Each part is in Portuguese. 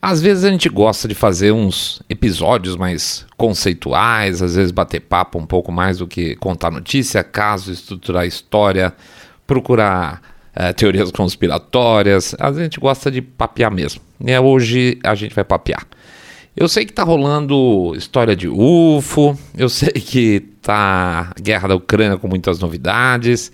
Às vezes a gente gosta de fazer uns episódios mais conceituais, às vezes bater papo um pouco mais do que contar notícia, caso, estruturar história, procurar é, teorias conspiratórias. Às vezes a gente gosta de papear mesmo. E hoje a gente vai papear. Eu sei que tá rolando história de UFO, eu sei que tá guerra da Ucrânia com muitas novidades.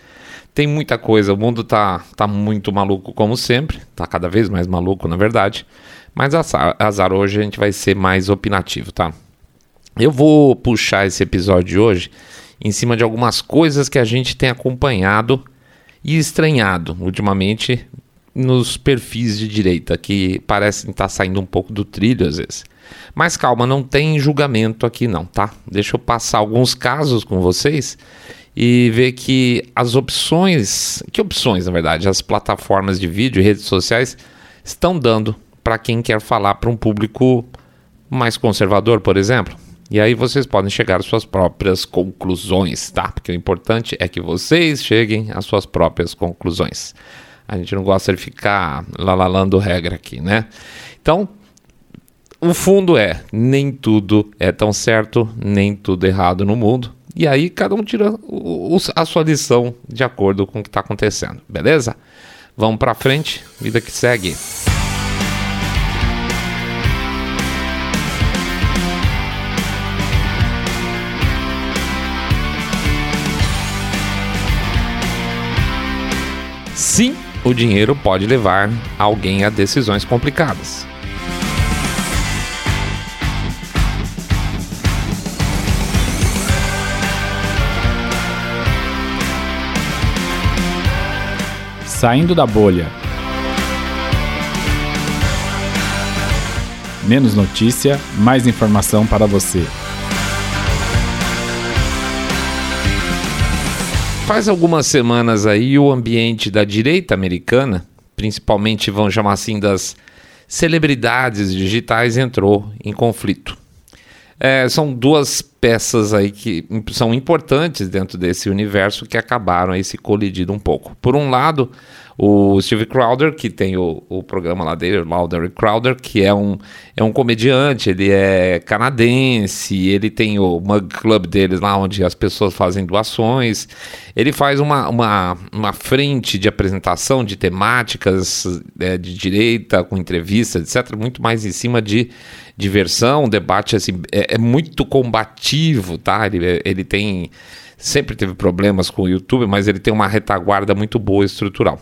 Tem muita coisa, o mundo tá, tá muito maluco como sempre, tá cada vez mais maluco na verdade. Mas azar, azar hoje a gente vai ser mais opinativo, tá? Eu vou puxar esse episódio de hoje em cima de algumas coisas que a gente tem acompanhado e estranhado ultimamente nos perfis de direita, que parecem estar saindo um pouco do trilho às vezes. Mas calma, não tem julgamento aqui não, tá? Deixa eu passar alguns casos com vocês e ver que as opções, que opções na verdade, as plataformas de vídeo e redes sociais estão dando para quem quer falar para um público mais conservador, por exemplo. E aí vocês podem chegar às suas próprias conclusões, tá? Porque o importante é que vocês cheguem às suas próprias conclusões. A gente não gosta de ficar lalalando regra aqui, né? Então, o fundo é: nem tudo é tão certo, nem tudo errado no mundo. E aí cada um tira a sua lição de acordo com o que está acontecendo, beleza? Vamos para frente, vida que segue. Sim, o dinheiro pode levar alguém a decisões complicadas. Saindo da bolha. Menos notícia, mais informação para você. Faz algumas semanas aí o ambiente da direita americana, principalmente vamos chamar assim das celebridades digitais, entrou em conflito. É, são duas peças aí que são importantes dentro desse universo que acabaram aí se colidindo um pouco. Por um lado, o Steve Crowder, que tem o, o programa lá dele, Lauder Crowder, que é um, é um comediante, ele é canadense, ele tem o Mug Club deles lá, onde as pessoas fazem doações. Ele faz uma, uma, uma frente de apresentação de temáticas é, de direita, com entrevistas, etc., muito mais em cima de diversão, debate assim, é, é muito combativo, tá? Ele, ele tem sempre teve problemas com o YouTube, mas ele tem uma retaguarda muito boa estrutural.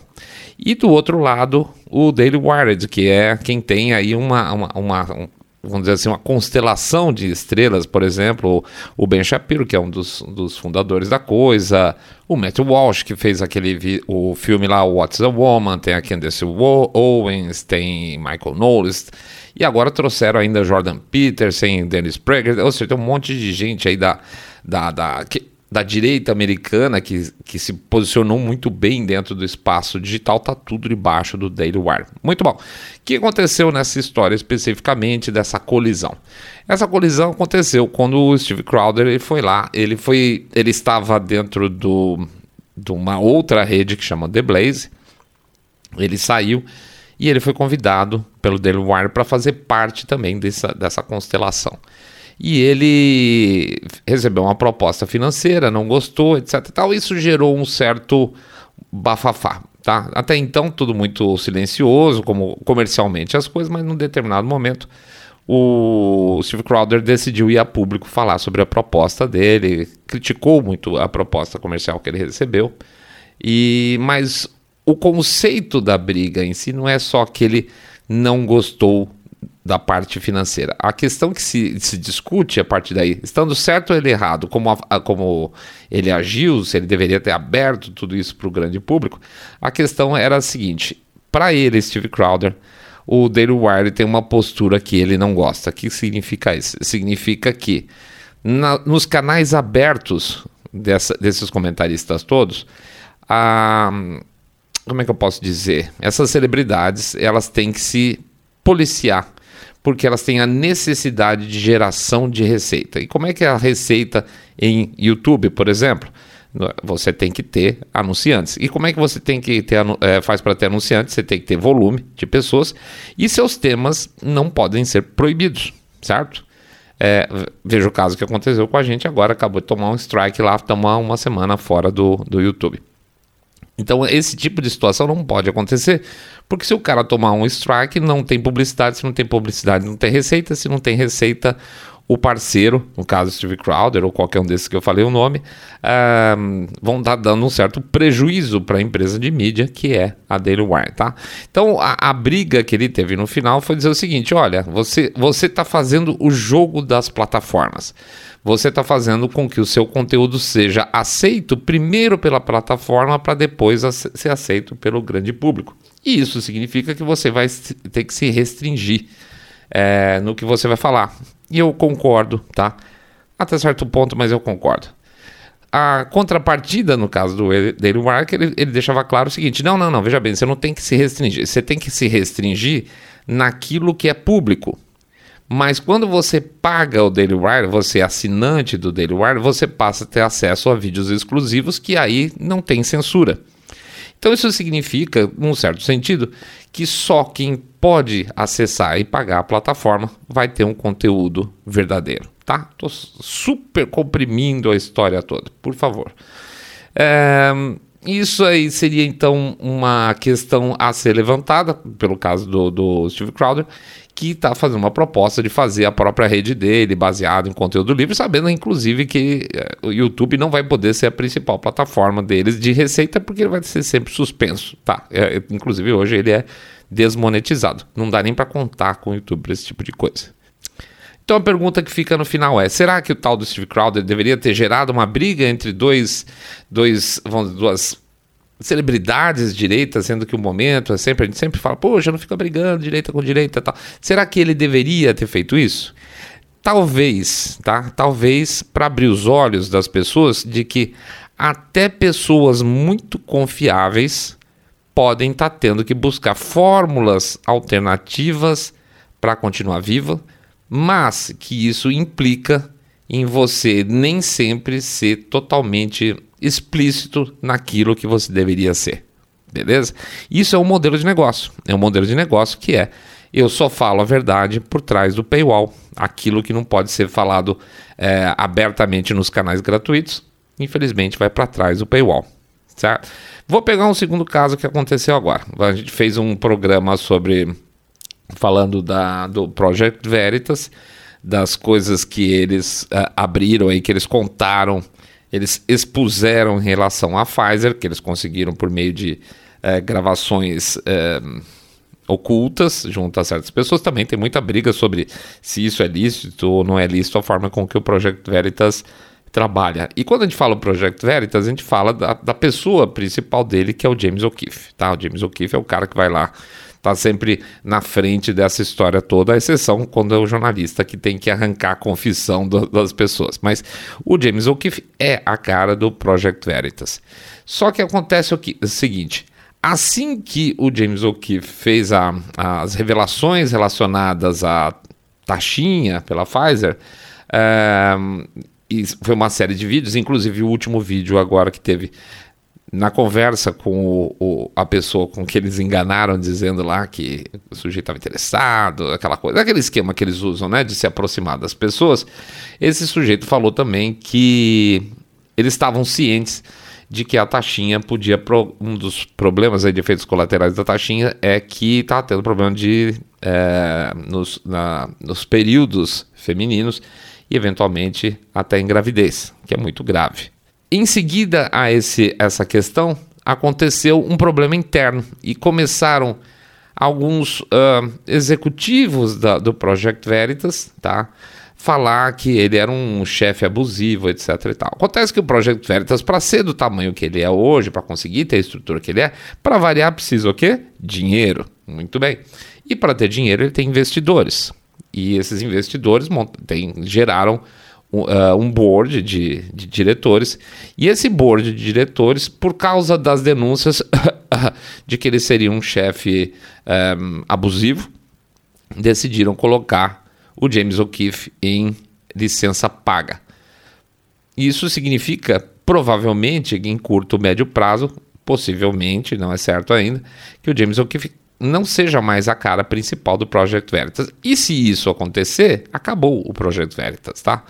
E do outro lado, o Daily Wired, que é quem tem aí uma, uma, uma vamos dizer assim, uma constelação de estrelas, por exemplo, o Ben Shapiro, que é um dos, dos fundadores da coisa, o Matt Walsh, que fez aquele o filme lá, What's a Woman, tem a Candace Owens, tem Michael Knowles, e agora trouxeram ainda Jordan Peterson, Dennis Prager, ou seja, tem um monte de gente aí da, da, da que, da direita americana que, que se posicionou muito bem dentro do espaço digital, tá tudo debaixo do Daily Wire. Muito bom. O que aconteceu nessa história especificamente dessa colisão? Essa colisão aconteceu quando o Steve Crowder ele foi lá, ele foi, ele estava dentro do, de uma outra rede que chama The Blaze. Ele saiu e ele foi convidado pelo Daily Wire para fazer parte também dessa, dessa constelação e ele recebeu uma proposta financeira, não gostou, etc. Tal. Isso gerou um certo bafafá. Tá? Até então, tudo muito silencioso, como comercialmente as coisas, mas num determinado momento o Steve Crowder decidiu ir a público falar sobre a proposta dele, criticou muito a proposta comercial que ele recebeu, e mas o conceito da briga em si não é só que ele não gostou da parte financeira. A questão que se, se discute a partir daí, estando certo ou ele errado, como, a, como ele agiu, se ele deveria ter aberto tudo isso para o grande público, a questão era a seguinte: para ele, Steve Crowder, o Daily Wire tem uma postura que ele não gosta. O que significa isso? Significa que na, nos canais abertos dessa, desses comentaristas todos, a, como é que eu posso dizer? Essas celebridades elas têm que se policiar porque elas têm a necessidade de geração de receita. E como é que é a receita em YouTube, por exemplo? Você tem que ter anunciantes. E como é que você tem que ter, é, faz para ter anunciantes? Você tem que ter volume de pessoas e seus temas não podem ser proibidos, certo? É, veja o caso que aconteceu com a gente agora, acabou de tomar um strike lá, tomar uma semana fora do, do YouTube. Então, esse tipo de situação não pode acontecer, porque se o cara tomar um strike, não tem publicidade, se não tem publicidade, não tem receita, se não tem receita, o parceiro, no caso Steve Crowder ou qualquer um desses que eu falei o nome, uh, vão estar dando um certo prejuízo para a empresa de mídia que é a Daily Wire, tá? Então a, a, briga que ele teve no final foi dizer o seguinte: olha, você você está fazendo o jogo das plataformas. Você está fazendo com que o seu conteúdo seja aceito primeiro pela plataforma para depois ser aceito pelo grande público. E isso significa que você vai ter que se restringir é, no que você vai falar. E eu concordo, tá? Até certo ponto, mas eu concordo. A contrapartida, no caso do Daily Wire, ele, ele deixava claro o seguinte: não, não, não, veja bem, você não tem que se restringir, você tem que se restringir naquilo que é público. Mas quando você paga o Daily Wire, você é assinante do Daily Wire, você passa a ter acesso a vídeos exclusivos que aí não tem censura. Então isso significa, num certo sentido, que só quem pode acessar e pagar a plataforma vai ter um conteúdo verdadeiro, tá? Tô super comprimindo a história toda, por favor. É, isso aí seria então uma questão a ser levantada, pelo caso do, do Steve Crowder, que está fazendo uma proposta de fazer a própria rede dele, baseado em conteúdo livre, sabendo inclusive que eh, o YouTube não vai poder ser a principal plataforma deles de receita, porque ele vai ser sempre suspenso. Tá, é, inclusive hoje ele é desmonetizado. Não dá nem para contar com o YouTube para esse tipo de coisa. Então a pergunta que fica no final é: será que o tal do Steve Crowder deveria ter gerado uma briga entre dois, dois, vamos, duas celebridades direitas, sendo que o momento é sempre, a gente sempre fala, poxa, não fica brigando direita com direita tal. Será que ele deveria ter feito isso? Talvez, tá? Talvez para abrir os olhos das pessoas de que até pessoas muito confiáveis podem estar tá tendo que buscar fórmulas alternativas para continuar viva, mas que isso implica em você nem sempre ser totalmente explícito naquilo que você deveria ser. Beleza? Isso é um modelo de negócio. É um modelo de negócio que é eu só falo a verdade por trás do paywall. Aquilo que não pode ser falado é, abertamente nos canais gratuitos, infelizmente vai para trás do paywall. Certo? Vou pegar um segundo caso que aconteceu agora. A gente fez um programa sobre falando da, do Project Veritas, das coisas que eles uh, abriram aí, que eles contaram eles expuseram em relação à Pfizer, que eles conseguiram por meio de é, gravações é, ocultas junto a certas pessoas. Também tem muita briga sobre se isso é lícito ou não é lícito, a forma com que o Project Veritas trabalha. E quando a gente fala o Project Veritas, a gente fala da, da pessoa principal dele, que é o James O'Keefe. Tá? O James O'Keefe é o cara que vai lá está sempre na frente dessa história toda, a exceção quando é o jornalista que tem que arrancar a confissão do, das pessoas. Mas o James O'Keefe é a cara do Project Veritas. Só que acontece o, que, o seguinte. Assim que o James O'Keefe fez a, as revelações relacionadas à taxinha pela Pfizer, é, foi uma série de vídeos, inclusive o último vídeo agora que teve na conversa com o, o, a pessoa com que eles enganaram, dizendo lá que o sujeito estava interessado, aquela coisa, aquele esquema que eles usam, né, de se aproximar das pessoas, esse sujeito falou também que eles estavam cientes de que a taxinha podia. Pro, um dos problemas aí de efeitos colaterais da taxinha é que está tendo problema de. É, nos, na, nos períodos femininos e eventualmente até em gravidez, que é muito grave. Em seguida a esse, essa questão, aconteceu um problema interno e começaram alguns uh, executivos da, do Project Veritas, tá? Falar que ele era um chefe abusivo, etc. E tal. Acontece que o Project Veritas, para ser do tamanho que ele é hoje, para conseguir ter a estrutura que ele é, para variar precisa o quê? Dinheiro. Muito bem. E para ter dinheiro ele tem investidores. E esses investidores tem, geraram um board de, de, diretores, e esse board de diretores, por causa das denúncias de que ele seria um chefe um, eh, abusivo, decidiram colocar o James O'Keefe em licença paga. Isso significa provavelmente, em curto, médio prazo, possivelmente, não é certo ainda, que o James O'Keefe não seja mais a cara principal do Project Veritas. E se isso acontecer, acabou o Project Veritas, tá?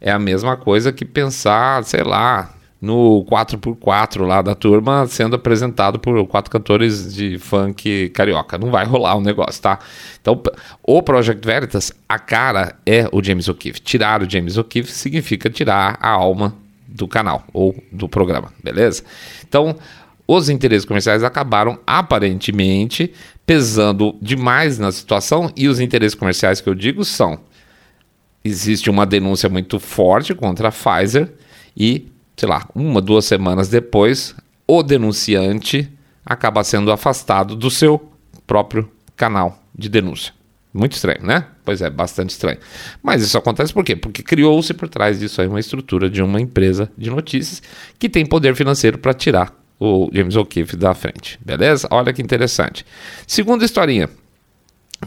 É a mesma coisa que pensar, sei lá, no 4x4 lá da turma sendo apresentado por quatro cantores de funk carioca. Não vai rolar o negócio, tá? Então, o Project Veritas, a cara é o James O'Keefe. Tirar o James O'Keefe significa tirar a alma do canal ou do programa, beleza? Então, os interesses comerciais acabaram aparentemente pesando demais na situação e os interesses comerciais que eu digo são existe uma denúncia muito forte contra a Pfizer e, sei lá, uma, duas semanas depois, o denunciante acaba sendo afastado do seu próprio canal de denúncia. Muito estranho, né? Pois é, bastante estranho. Mas isso acontece por quê? Porque criou-se por trás disso aí uma estrutura de uma empresa de notícias que tem poder financeiro para tirar o James O'Keefe da frente. Beleza? Olha que interessante. Segunda historinha.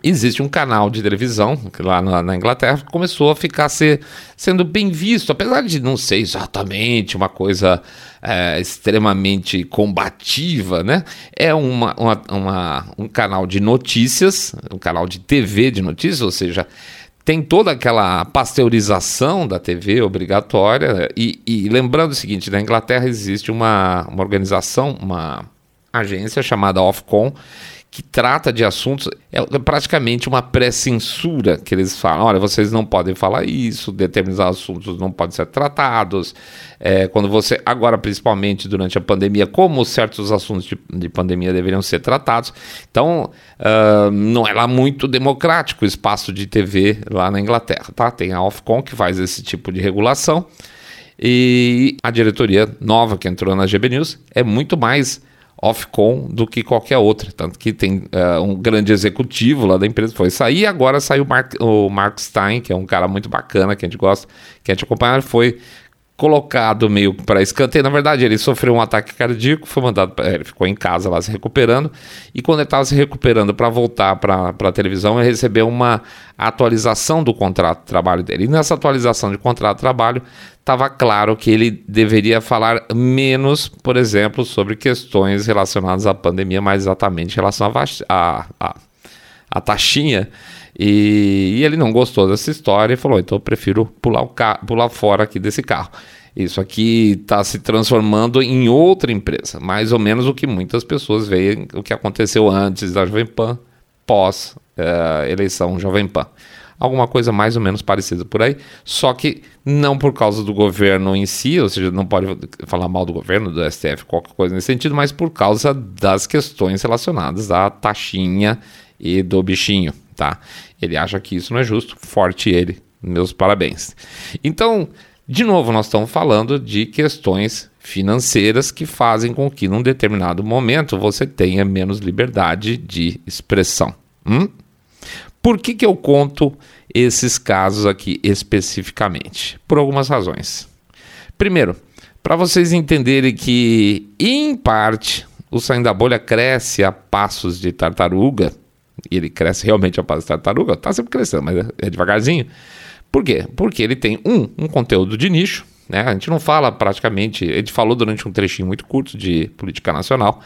Existe um canal de televisão lá na, na Inglaterra que começou a ficar ser, sendo bem visto, apesar de não ser exatamente uma coisa é, extremamente combativa, né? É uma, uma, uma, um canal de notícias, um canal de TV de notícias, ou seja, tem toda aquela pasteurização da TV obrigatória. E, e, lembrando o seguinte: na Inglaterra existe uma, uma organização, uma agência chamada Ofcom, que trata de assuntos, é praticamente uma pré-censura que eles falam. Olha, vocês não podem falar isso, determinados assuntos não podem ser tratados. É, quando você, agora principalmente durante a pandemia, como certos assuntos de, de pandemia deveriam ser tratados. Então, uh, não é lá muito democrático o espaço de TV lá na Inglaterra, tá? Tem a Ofcom que faz esse tipo de regulação. E a diretoria nova que entrou na GB News é muito mais Ofcom do que qualquer outra. Tanto que tem uh, um grande executivo lá da empresa foi sair agora saiu o Mark, o Mark Stein, que é um cara muito bacana, que a gente gosta, que a gente acompanha, foi colocado meio para escanteio. Na verdade, ele sofreu um ataque cardíaco, foi mandado, ele ficou em casa lá se recuperando. E quando ele estava se recuperando para voltar para a televisão, ele recebeu uma atualização do contrato de trabalho dele. E nessa atualização de contrato de trabalho, estava claro que ele deveria falar menos, por exemplo, sobre questões relacionadas à pandemia, mais exatamente em relação à a, a, taxinha. E, e, ele não gostou dessa história e falou: então eu prefiro pular, o pular fora aqui desse carro. Isso aqui está se transformando em outra empresa, mais ou menos o que muitas pessoas veem o que aconteceu antes da Jovem Pan, pós uh, eleição Jovem Pan alguma coisa mais ou menos parecida por aí, só que não por causa do governo em si, ou seja, não pode falar mal do governo, do STF, qualquer coisa nesse sentido, mas por causa das questões relacionadas à taxinha e do bichinho, tá? Ele acha que isso não é justo, forte ele, meus parabéns. Então, de novo, nós estamos falando de questões financeiras que fazem com que, num determinado momento, você tenha menos liberdade de expressão. Hum? Por que, que eu conto esses casos aqui especificamente? Por algumas razões. Primeiro, para vocês entenderem que, em parte, o saindo da bolha cresce a passos de tartaruga, e ele cresce realmente a passos de tartaruga, está sempre crescendo, mas é devagarzinho. Por quê? Porque ele tem, um, um conteúdo de nicho, né? A gente não fala praticamente, gente falou durante um trechinho muito curto de política nacional,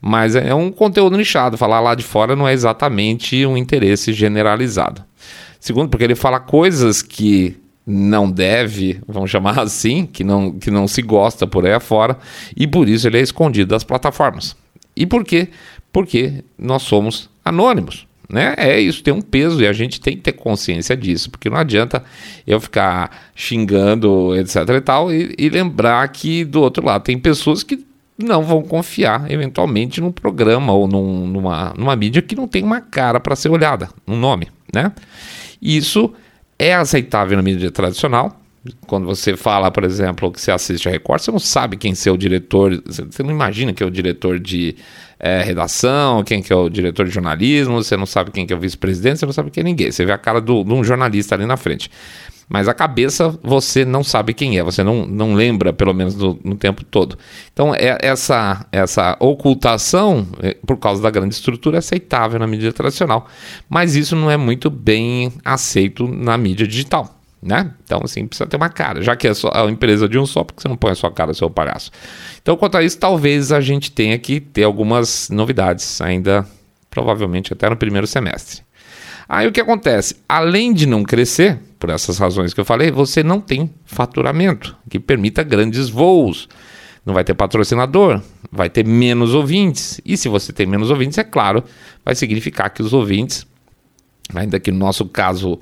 mas é um conteúdo nichado. Falar lá de fora não é exatamente um interesse generalizado. Segundo, porque ele fala coisas que não deve, vamos chamar assim, que não, que não se gosta por aí afora, e por isso ele é escondido das plataformas. E por quê? Porque nós somos anônimos. Né? É isso, tem um peso e a gente tem que ter consciência disso, porque não adianta eu ficar xingando, etc e tal, e, e lembrar que do outro lado tem pessoas que não vão confiar eventualmente num programa ou num, numa, numa mídia que não tem uma cara para ser olhada, um nome, né? Isso é aceitável na mídia tradicional. Quando você fala, por exemplo, que você assiste a Record, você não sabe quem é o diretor, você não imagina que é o diretor de é, redação, quem que é o diretor de jornalismo, você não sabe quem que é o vice-presidente, você não sabe quem é ninguém. Você vê a cara de um jornalista ali na frente. Mas a cabeça você não sabe quem é, você não, não lembra, pelo menos no, no tempo todo. Então, é, essa, essa ocultação, é, por causa da grande estrutura, é aceitável na mídia tradicional. Mas isso não é muito bem aceito na mídia digital. Né? Então, assim, precisa ter uma cara. Já que é só a empresa de um só, porque você não põe a sua cara, seu palhaço. Então, quanto a isso, talvez a gente tenha que ter algumas novidades ainda, provavelmente até no primeiro semestre. Aí o que acontece? Além de não crescer, por essas razões que eu falei, você não tem faturamento que permita grandes voos. Não vai ter patrocinador, vai ter menos ouvintes. E se você tem menos ouvintes, é claro, vai significar que os ouvintes, ainda que no nosso caso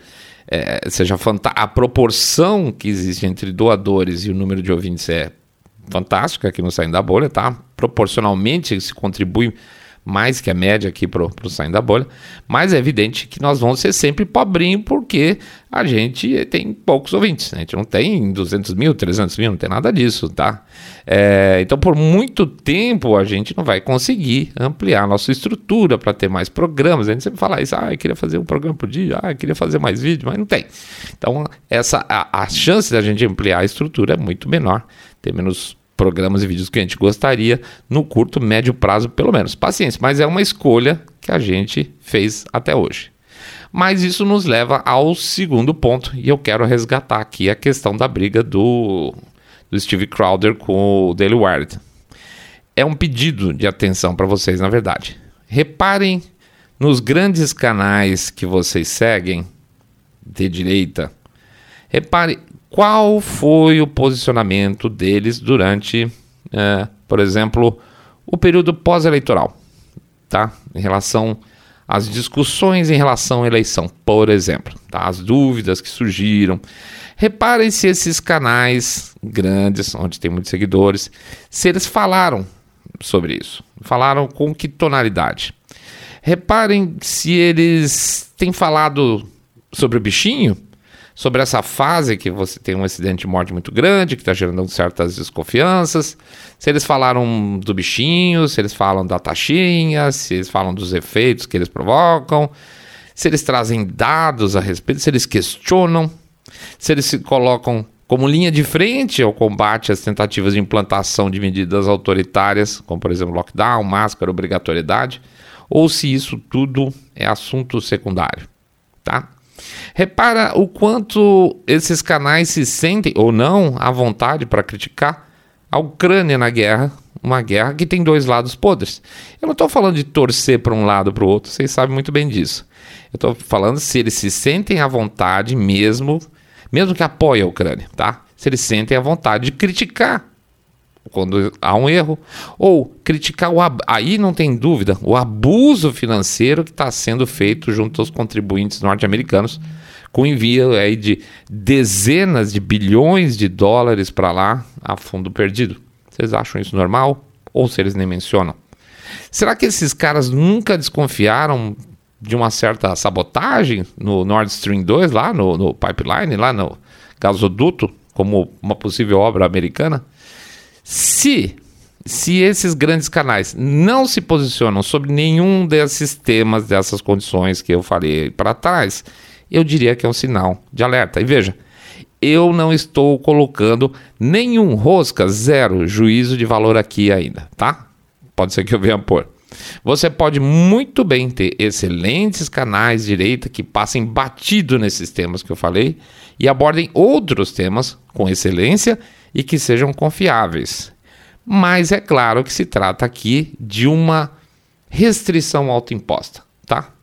é, seja a proporção que existe entre doadores e o número de ouvintes é fantástica aqui no Saindo da Bolha, tá? Proporcionalmente se contribui mais que a média aqui para o Saindo da Bolha, mas é evidente que nós vamos ser sempre pobrinho porque a gente tem poucos ouvintes, né? a gente não tem 200 mil, 300 mil, não tem nada disso, tá? É, então, por muito tempo a gente não vai conseguir ampliar nossa estrutura para ter mais programas. A gente sempre fala isso, ah, eu queria fazer um programa por dia, ah, eu queria fazer mais vídeo, mas não tem. Então, essa, a, a chance da gente ampliar a estrutura é muito menor, ter menos programas e vídeos que a gente gostaria no curto, médio prazo, pelo menos. Paciência, mas é uma escolha que a gente fez até hoje. Mas isso nos leva ao segundo ponto, e eu quero resgatar aqui a questão da briga do, do Steve Crowder com o Daily Wire. É um pedido de atenção para vocês, na verdade. Reparem nos grandes canais que vocês seguem de direita. Repare qual foi o posicionamento deles durante, é, por exemplo, o período pós-eleitoral, tá? Em relação às discussões em relação à eleição, por exemplo, tá? As dúvidas que surgiram. Reparem se esses canais grandes, onde tem muitos seguidores, se eles falaram sobre isso. Falaram com que tonalidade? Reparem se eles têm falado sobre o bichinho sobre essa fase que você tem um acidente de morte muito grande, que está gerando certas desconfianças. Se eles falaram do bichinho, se eles falam da taxinha, se eles falam dos efeitos que eles provocam, se eles trazem dados a respeito, se eles questionam, se eles se colocam como linha de frente ao combate às tentativas de implantação de medidas autoritárias, como por exemplo lockdown, máscara, obrigatoriedade, ou se isso tudo é assunto secundário, tá? Repara o quanto esses canais se sentem ou não à vontade para criticar a Ucrânia na guerra, uma guerra que tem dois lados podres. Eu não estou falando de torcer para um lado para o outro, vocês sabem muito bem disso. Eu estou falando se eles se sentem à vontade mesmo, mesmo que apoiem a Ucrânia, tá? Se eles sentem à vontade de criticar quando há um erro, ou criticar o aí não tem dúvida o abuso financeiro que está sendo feito junto aos contribuintes norte-americanos com envio aí de dezenas de bilhões de dólares para lá a fundo perdido. Vocês acham isso normal? Ou se eles nem mencionam? Será que esses caras nunca desconfiaram de uma certa sabotagem no Nord Stream 2, lá no, no pipeline, lá no gasoduto, como uma possível obra americana? Se se esses grandes canais não se posicionam sobre nenhum desses temas, dessas condições que eu falei para trás, eu diria que é um sinal de alerta. E veja, eu não estou colocando nenhum rosca, zero juízo de valor aqui ainda, tá? Pode ser que eu venha pôr. Você pode muito bem ter excelentes canais de direita que passem batido nesses temas que eu falei e abordem outros temas com excelência e que sejam confiáveis. Mas é claro que se trata aqui de uma restrição autoimposta, tá?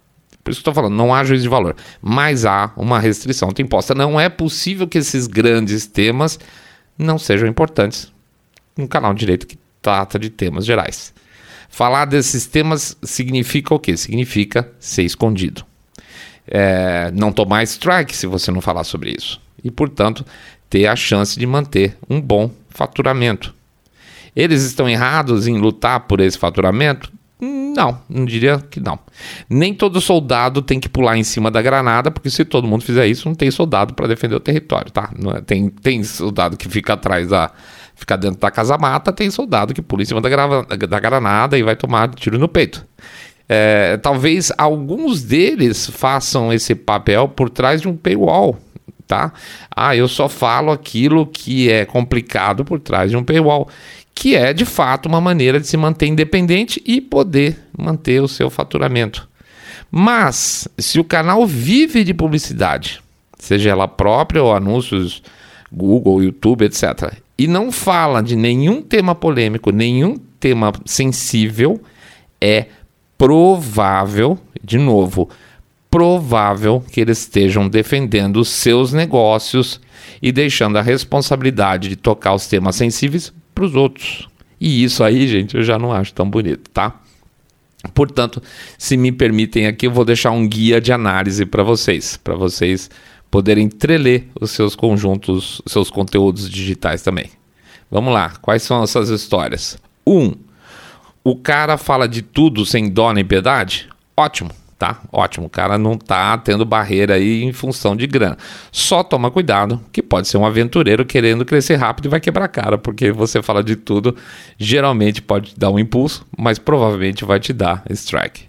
Por isso que estou falando, não há juízo de valor, mas há uma restrição autoimposta. Não é possível que esses grandes temas não sejam importantes num canal de direito que trata de temas gerais. Falar desses temas significa o quê? Significa ser escondido. É, não tomar strike se você não falar sobre isso. E, portanto, ter a chance de manter um bom faturamento. Eles estão errados em lutar por esse faturamento? Não, não diria que não. Nem todo soldado tem que pular em cima da granada, porque se todo mundo fizer isso, não tem soldado para defender o território, tá? É, tem, tem soldado que fica atrás da. fica dentro da casa mata, tem soldado que pula em cima da, gra, da granada e vai tomar tiro no peito. É, talvez alguns deles façam esse papel por trás de um paywall, tá? Ah, eu só falo aquilo que é complicado por trás de um paywall, que é de fato uma maneira de se manter independente e poder manter o seu faturamento. Mas se o canal vive de publicidade, seja ela própria ou anúncios Google, YouTube, etc. E não fala de nenhum tema polêmico, nenhum tema sensível, é provável, de novo, provável que eles estejam defendendo os seus negócios e deixando a responsabilidade de tocar os temas sensíveis para os outros. E isso aí, gente, eu já não acho tão bonito, tá? Portanto, se me permitem aqui, eu vou deixar um guia de análise para vocês, para vocês poderem treler os seus conjuntos, seus conteúdos digitais também. Vamos lá, quais são essas histórias? Um, o cara fala de tudo sem dó nem piedade? Ótimo tá? Ótimo, o cara não tá tendo barreira aí em função de grana. Só toma cuidado, que pode ser um aventureiro querendo crescer rápido e vai quebrar a cara, porque você fala de tudo, geralmente pode te dar um impulso, mas provavelmente vai te dar strike.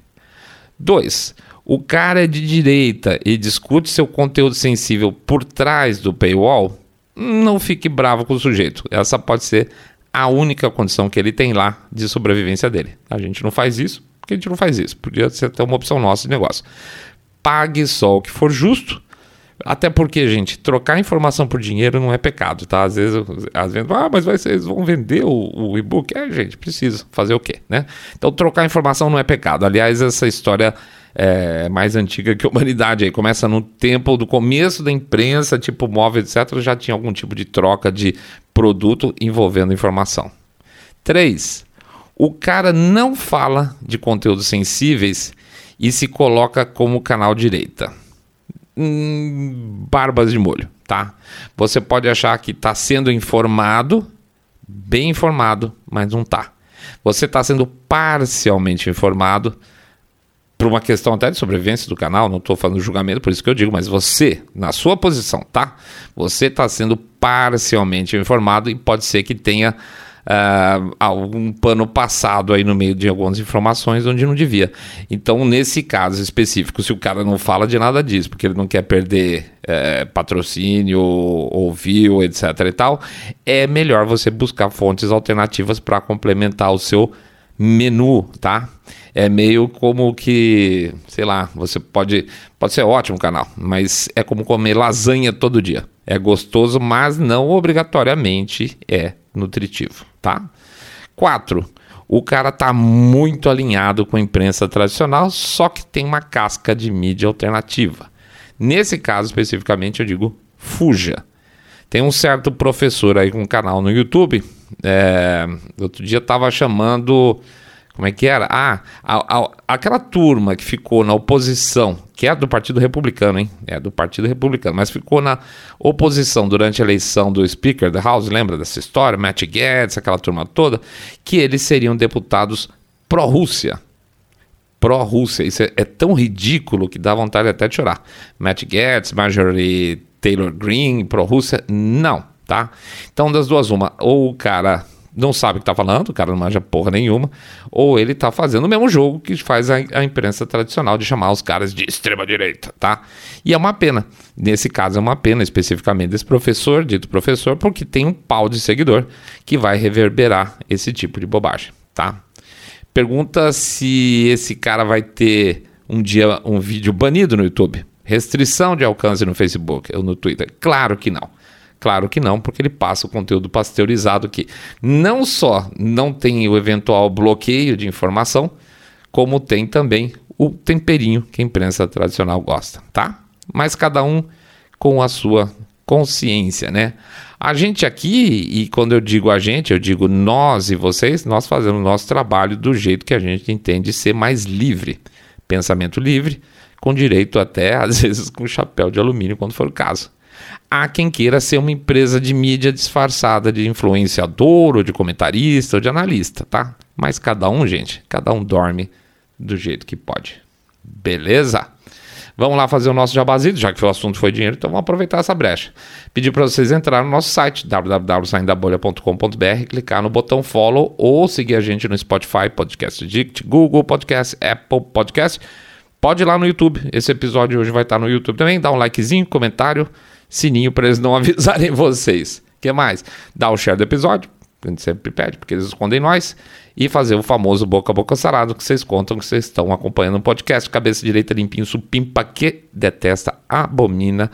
2. O cara é de direita e discute seu conteúdo sensível por trás do paywall, não fique bravo com o sujeito. Essa pode ser a única condição que ele tem lá de sobrevivência dele. A gente não faz isso, porque a gente não faz isso? Podia ser até uma opção nossa de negócio. Pague só o que for justo. Até porque, gente, trocar informação por dinheiro não é pecado, tá? Às vezes, às vezes ah, mas ser, eles vão vender o, o e-book. É, gente, precisa fazer o quê, né? Então, trocar informação não é pecado. Aliás, essa história é mais antiga que a humanidade. Aí começa no tempo do começo da imprensa, tipo móvel, etc. Já tinha algum tipo de troca de produto envolvendo informação. 3. O cara não fala de conteúdos sensíveis e se coloca como canal direita. Hum, barbas de molho, tá? Você pode achar que está sendo informado, bem informado, mas não está. Você está sendo parcialmente informado por uma questão até de sobrevivência do canal, não estou falando julgamento, por isso que eu digo, mas você, na sua posição, tá? Você está sendo parcialmente informado e pode ser que tenha uh, algum pano passado aí no meio de algumas informações onde não devia. Então, nesse caso específico, se o cara não fala de nada disso, porque ele não quer perder é, patrocínio ou etc e tal, é melhor você buscar fontes alternativas para complementar o seu menu, tá? É meio como que, sei lá, você pode, pode ser ótimo canal, mas é como comer lasanha todo dia. É gostoso, mas não obrigatoriamente é nutritivo, tá? 4. O cara tá muito alinhado com a imprensa tradicional, só que tem uma casca de mídia alternativa. Nesse caso especificamente, eu digo fuja. Tem um certo professor aí com um canal no YouTube. É, outro dia estava chamando como é que era? Ah, a, a, aquela turma que ficou na oposição, que é do Partido Republicano, hein? É do Partido Republicano, mas ficou na oposição durante a eleição do Speaker da House, lembra dessa história? Matt Gaetz, aquela turma toda, que eles seriam deputados pró-Rússia. Pró-Rússia. Isso é, é, tão ridículo que dá vontade até de chorar. Matt Gaetz, Marjorie Taylor Greene, pró-Rússia. Não, tá? Então, das duas, uma. Ou o cara não sabe o que está falando, o cara não manja porra nenhuma, ou ele está fazendo o mesmo jogo que faz a, a, imprensa tradicional de chamar os caras de extrema direita, tá? E é uma pena. Nesse caso é uma pena especificamente desse professor, dito professor, porque tem um pau de seguidor que vai reverberar esse tipo de bobagem, tá? Pergunta se esse cara vai ter um dia um vídeo banido no YouTube. Restrição de alcance no Facebook ou no Twitter? Claro que não. Claro que não, porque ele passa o conteúdo pasteurizado que não só não tem o eventual bloqueio de informação, como tem também o temperinho que a imprensa tradicional gosta, tá? Mas cada um com a sua consciência, né? A gente aqui, e quando eu digo a gente, eu digo nós e vocês, nós fazemos o nosso trabalho do jeito que a gente entende ser mais livre. Pensamento livre, com direito até, às vezes, com chapéu de alumínio, quando for o caso há quem queira ser uma empresa de mídia disfarçada de influenciador, ou de comentarista, ou de analista, tá? Mas cada um, gente, cada um dorme do jeito que pode. Beleza? Vamos lá fazer o nosso jabazito, já que o assunto foi dinheiro, então vamos aproveitar essa brecha. Pedir para vocês entrarem no nosso site, www.saindabolha.com.br, clicar no botão follow ou seguir a gente no Spotify, Podcast Addict, Google Podcast, Apple Podcast. Pode ir lá no YouTube, esse episódio hoje vai estar no YouTube também, dá um likezinho, comentário, sininho para eles não avisarem vocês. O que mais? Dá o share do episódio, a gente sempre pede, porque eles escondem nós, e fazer o famoso boca a boca sarado, que vocês contam que vocês estão acompanhando um podcast, cabeça direita limpinho, supimpa, que detesta, abomina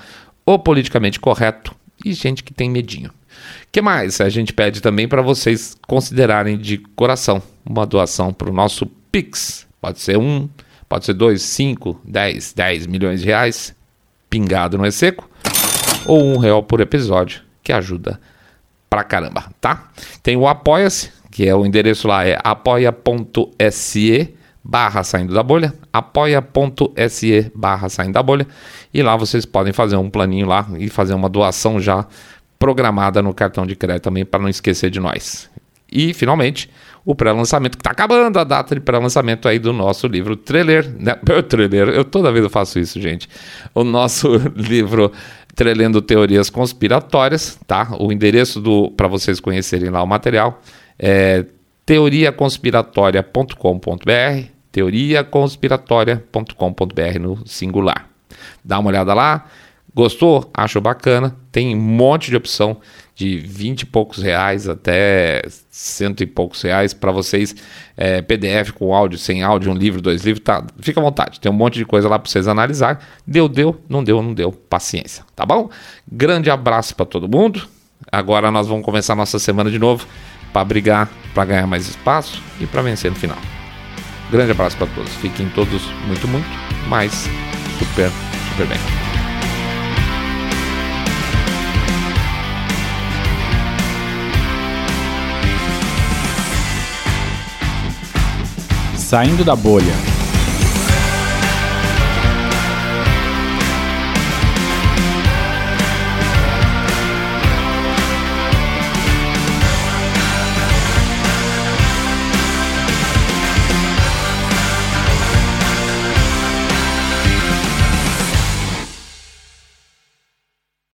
o politicamente correto e gente que tem medinho. O que mais? A gente pede também para vocês considerarem de coração uma doação para o nosso Pix. Pode ser um, pode ser dois, cinco, dez, dez milhões de reais, pingado não é seco, ou um real por episódio, que ajuda pra caramba, tá? Tem o Apoia-se, que é o endereço lá é apoia.se barra saindo da bolha, apoia.se barra saindo da bolha, e lá vocês podem fazer um planinho lá e fazer uma doação já programada no cartão de crédito também para não esquecer de nós. E finalmente, o pré-lançamento, que está acabando a data de pré-lançamento aí do nosso livro trailer, né? trailer, eu toda vez eu faço isso, gente. O nosso livro Trelendo Teorias Conspiratórias, tá? O endereço do para vocês conhecerem lá o material é teoriaconspiratoria.com.br, teoriaconspiratoria.com.br no singular. Dá uma olhada lá. Gostou? Achou bacana? Tem um monte de opção de 20 e poucos reais até cento e poucos reais para vocês. É, PDF com áudio, sem áudio, um livro, dois livros, tá? Fica à vontade. Tem um monte de coisa lá para vocês analisar. Deu, deu, não deu, não deu. Paciência, tá bom? Grande abraço para todo mundo. Agora nós vamos começar nossa semana de novo para brigar, para ganhar mais espaço e para vencer no final. Grande abraço para todos. Fiquem todos muito, muito, mais super, super bem. Saindo da bolha.